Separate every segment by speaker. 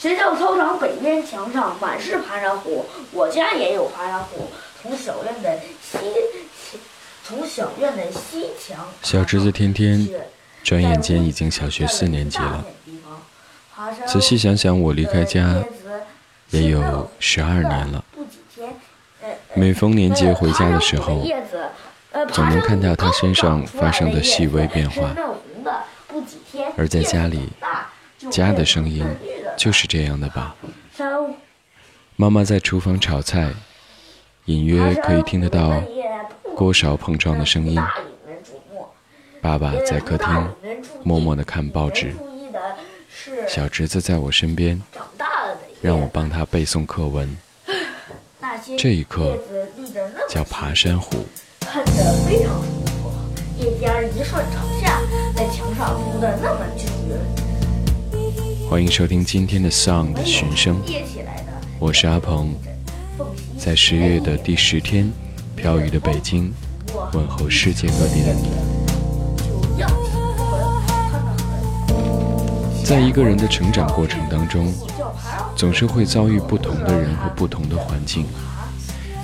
Speaker 1: 学校操场北边墙上满是爬山虎，我家也有爬山虎。从小院的西，从小院的西墙。
Speaker 2: 小侄子天天，转眼间已经小学四年级了。仔细想想，我离开家也有十二年了。每逢年节回家的时候，总能看到他身上发生的细微变化。而在家里，家的声音就是这样的吧。妈妈在厨房炒菜。隐约可以听得到锅勺碰撞的声音。爸爸在客厅默默地看报纸。小侄子在我身边，让我帮他背诵课文。这一刻叫爬山虎。
Speaker 1: 看着非常舒服，叶尖一顺朝下，在墙上铺的那么均匀。
Speaker 2: 欢迎收听今天的 Sound 寻声，我是阿鹏。在十月的第十天，飘雨的北京，问候世界各地的你。在一个人的成长过程当中，总是会遭遇不同的人和不同的环境，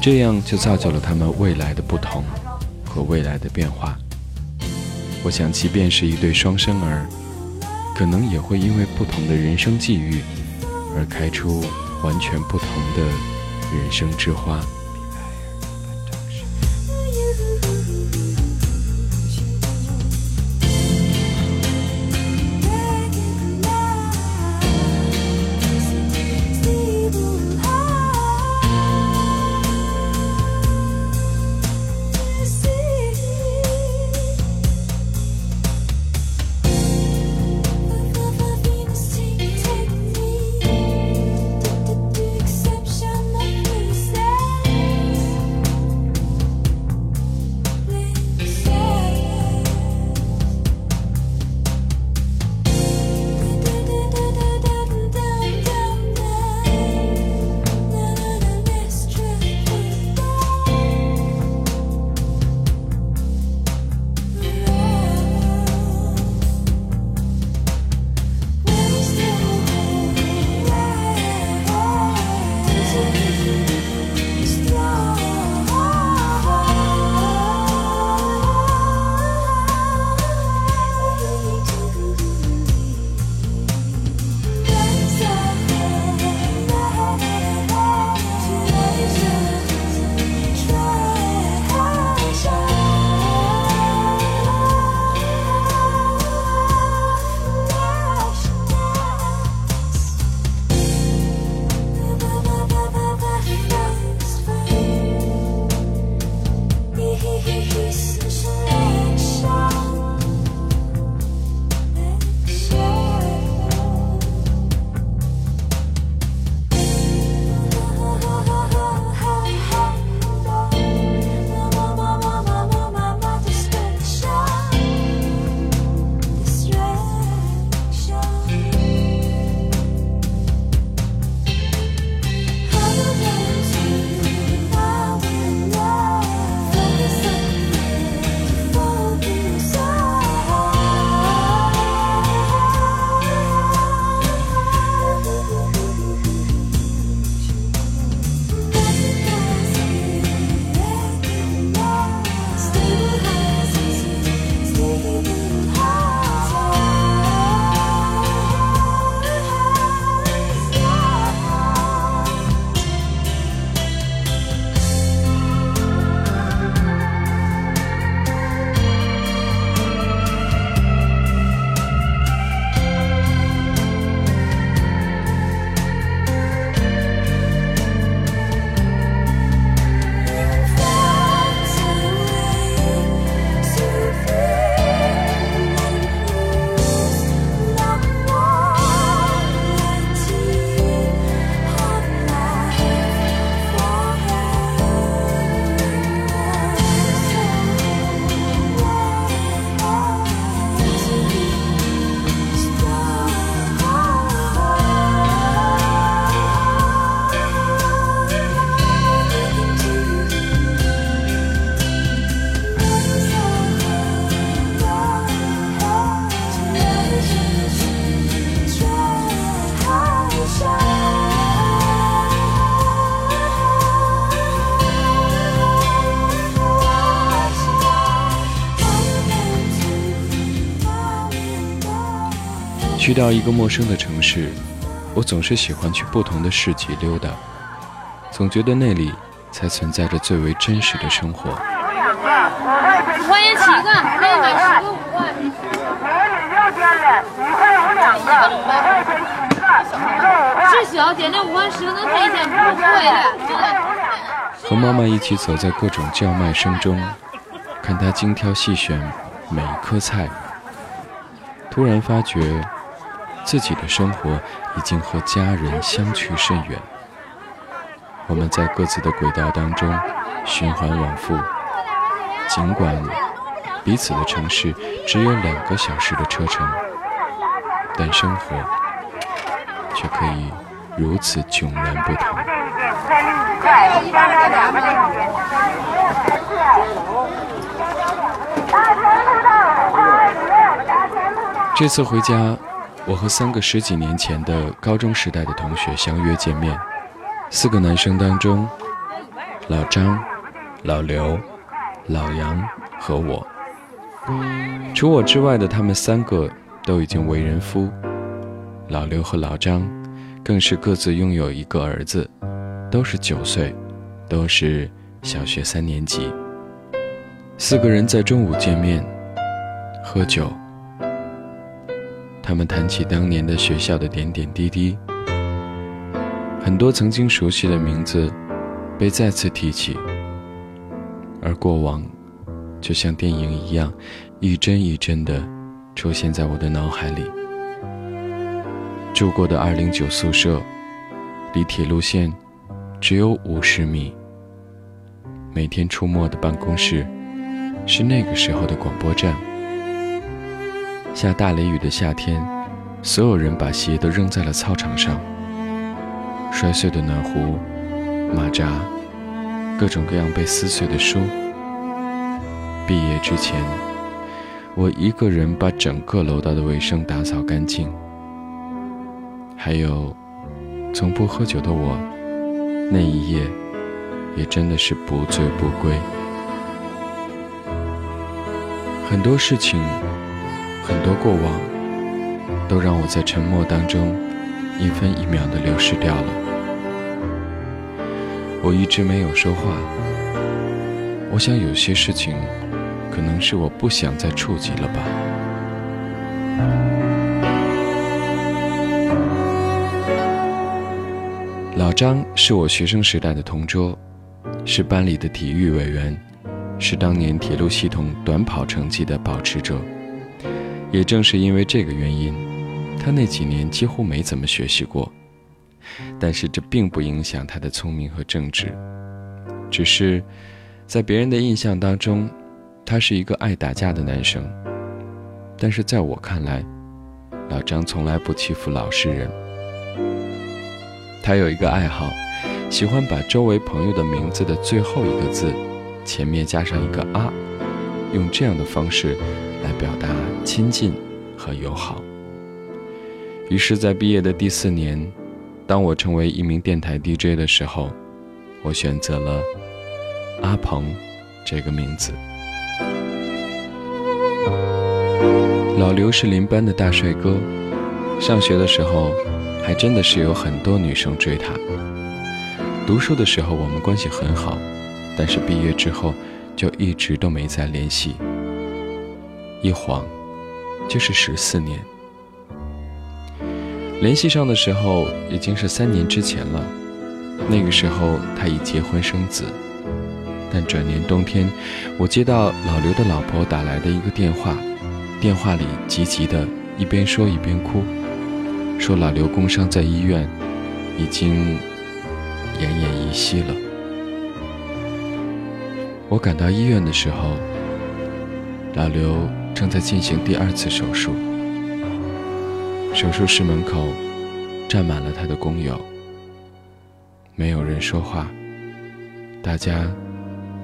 Speaker 2: 这样就造就了他们未来的不同和未来的变化。我想，即便是一对双生儿，可能也会因为不同的人生际遇，而开出完全不同的。人生之花。去到一个陌生的城市，我总是喜欢去不同的市集溜达，总觉得那里才存在着最为真实的生活。
Speaker 3: 五块钱七个，可以买十个五块。六点的，一块五两个，五块钱七个，是小点那五块十不贵的。
Speaker 2: 和妈妈一起走在各种叫卖声中，看她精挑细选每一颗菜，突然发觉自己的生活已经和家人相去甚远。我们在各自的轨道当中循环往复。尽管彼此的城市只有两个小时的车程，但生活却可以如此迥然不同。这次回家，我和三个十几年前的高中时代的同学相约见面。四个男生当中，老张、老刘。老杨和我，除我之外的他们三个都已经为人夫。老刘和老张更是各自拥有一个儿子，都是九岁，都是小学三年级。四个人在中午见面，喝酒。他们谈起当年的学校的点点滴滴，很多曾经熟悉的名字被再次提起。而过往，就像电影一样，一帧一帧地出现在我的脑海里。住过的二零九宿舍，离铁路线只有五十米。每天出没的办公室，是那个时候的广播站。下大雷雨的夏天，所有人把鞋都扔在了操场上。摔碎的暖壶，马扎。各种各样被撕碎的书。毕业之前，我一个人把整个楼道的卫生打扫干净。还有，从不喝酒的我，那一夜也真的是不醉不归。很多事情，很多过往，都让我在沉默当中一分一秒的流失掉了。我一直没有说话。我想有些事情，可能是我不想再触及了吧。老张是我学生时代的同桌，是班里的体育委员，是当年铁路系统短跑成绩的保持者。也正是因为这个原因，他那几年几乎没怎么学习过。但是这并不影响他的聪明和正直，只是在别人的印象当中，他是一个爱打架的男生。但是在我看来，老张从来不欺负老实人。他有一个爱好，喜欢把周围朋友的名字的最后一个字前面加上一个“啊”，用这样的方式来表达亲近和友好。于是，在毕业的第四年。当我成为一名电台 DJ 的时候，我选择了阿鹏这个名字。老刘是邻班的大帅哥，上学的时候还真的是有很多女生追他。读书的时候我们关系很好，但是毕业之后就一直都没再联系，一晃就是十四年。联系上的时候已经是三年之前了，那个时候他已结婚生子。但转年冬天，我接到老刘的老婆打来的一个电话，电话里急急的一边说一边哭，说老刘工伤在医院，已经奄奄一息了。我赶到医院的时候，老刘正在进行第二次手术。手术室门口站满了他的工友，没有人说话，大家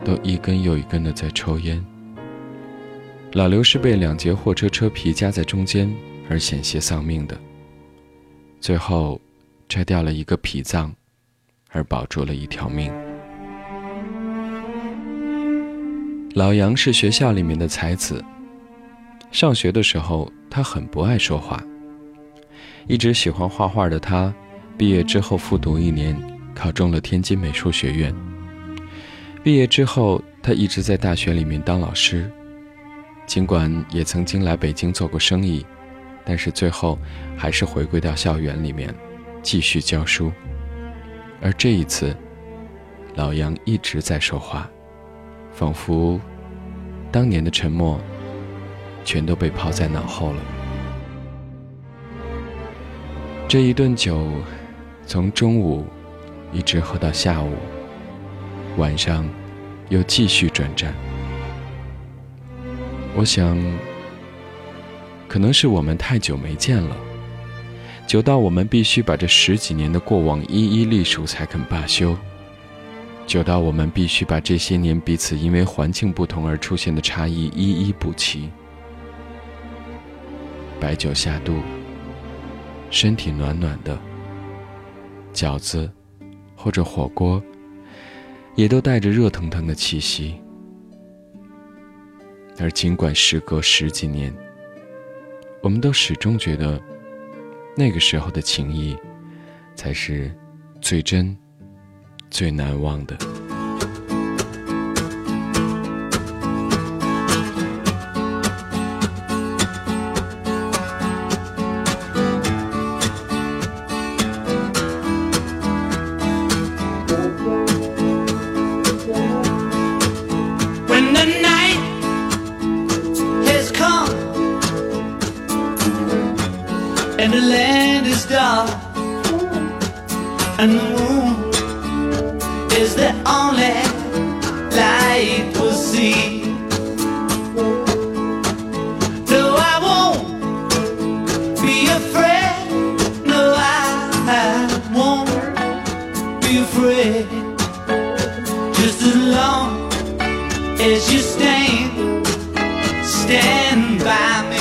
Speaker 2: 都一根又一根的在抽烟。老刘是被两节货车车皮夹在中间而险些丧命的，最后拆掉了一个脾脏，而保住了一条命。老杨是学校里面的才子，上学的时候他很不爱说话。一直喜欢画画的他，毕业之后复读一年，考中了天津美术学院。毕业之后，他一直在大学里面当老师，尽管也曾经来北京做过生意，但是最后还是回归到校园里面，继续教书。而这一次，老杨一直在说话，仿佛当年的沉默全都被抛在脑后了。这一顿酒，从中午一直喝到下午，晚上又继续转战。我想，可能是我们太久没见了，久到我们必须把这十几年的过往一一历数才肯罢休；久到我们必须把这些年彼此因为环境不同而出现的差异一一补齐。白酒下肚。身体暖暖的，饺子或者火锅，也都带着热腾腾的气息。而尽管时隔十几年，我们都始终觉得，那个时候的情谊，才是最真、最难忘的。
Speaker 4: By me.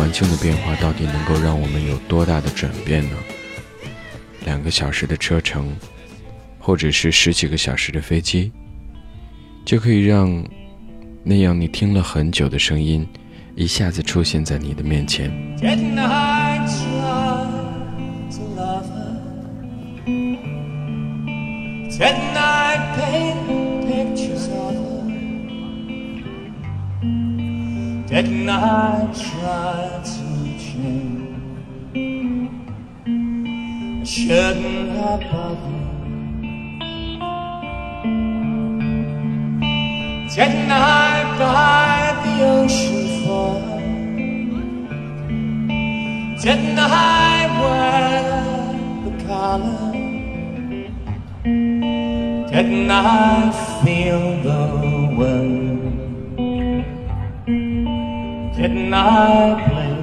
Speaker 2: 环境的变化到底能够让我们有多大的转变呢？两个小时的车程，或者是十几个小时的飞机，就可以让那样你听了很久的声音，一下子出现在你的面前。
Speaker 4: pictures of Didn't I try to change. I shouldn't have Didn't I buy the ocean Didn't I wear the collar Didn't I feel the wind. Didn't I play?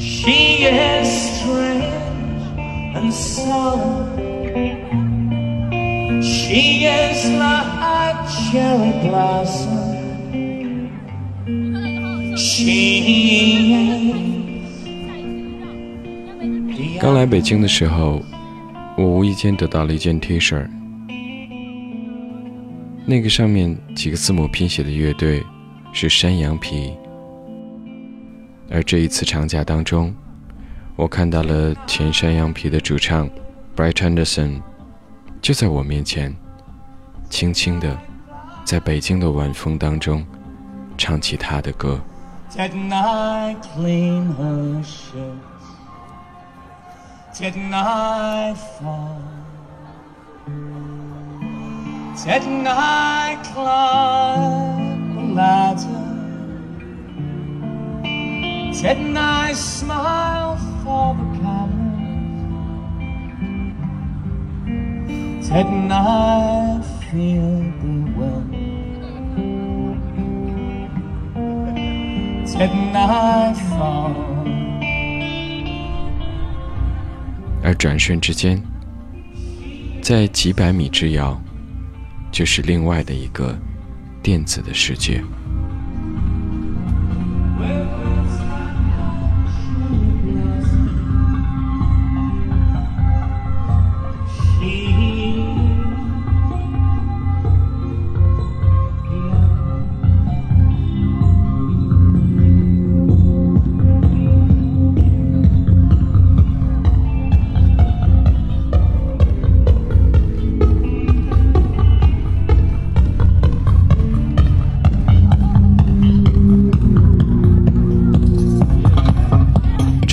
Speaker 4: She is strange and so She is like cherry blossom. She is
Speaker 2: 刚来北京的时候，我无意间得到了一件 T 恤，那个上面几个字母拼写的乐队是山羊皮。而这一次长假当中，我看到了前山羊皮的主唱 Brett Anderson 就在我面前，轻轻的在北京的晚风当中唱起他的歌。
Speaker 4: Didn't climb the ladder? Didn't smile for the cameras? Didn't I feel the wind? Didn't I fall?
Speaker 2: 而转瞬之间，在几百米之遥，就是另外的一个电子的世界。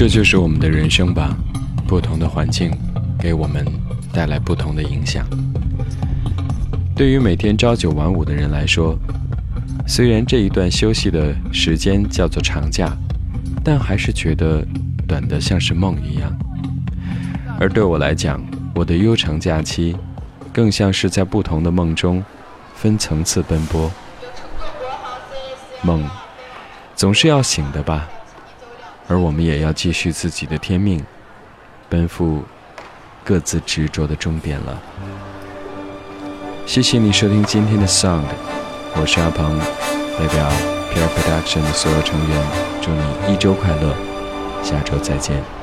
Speaker 2: 这就是我们的人生吧，不同的环境给我们带来不同的影响。对于每天朝九晚五的人来说，虽然这一段休息的时间叫做长假，但还是觉得短得像是梦一样。而对我来讲，我的悠长假期，更像是在不同的梦中分层次奔波。梦总是要醒的吧。而我们也要继续自己的天命，奔赴各自执着的终点了。谢谢你收听今天的 Sound，我是阿鹏，代表 Pure Production 的所有成员，祝你一周快乐，下周再见。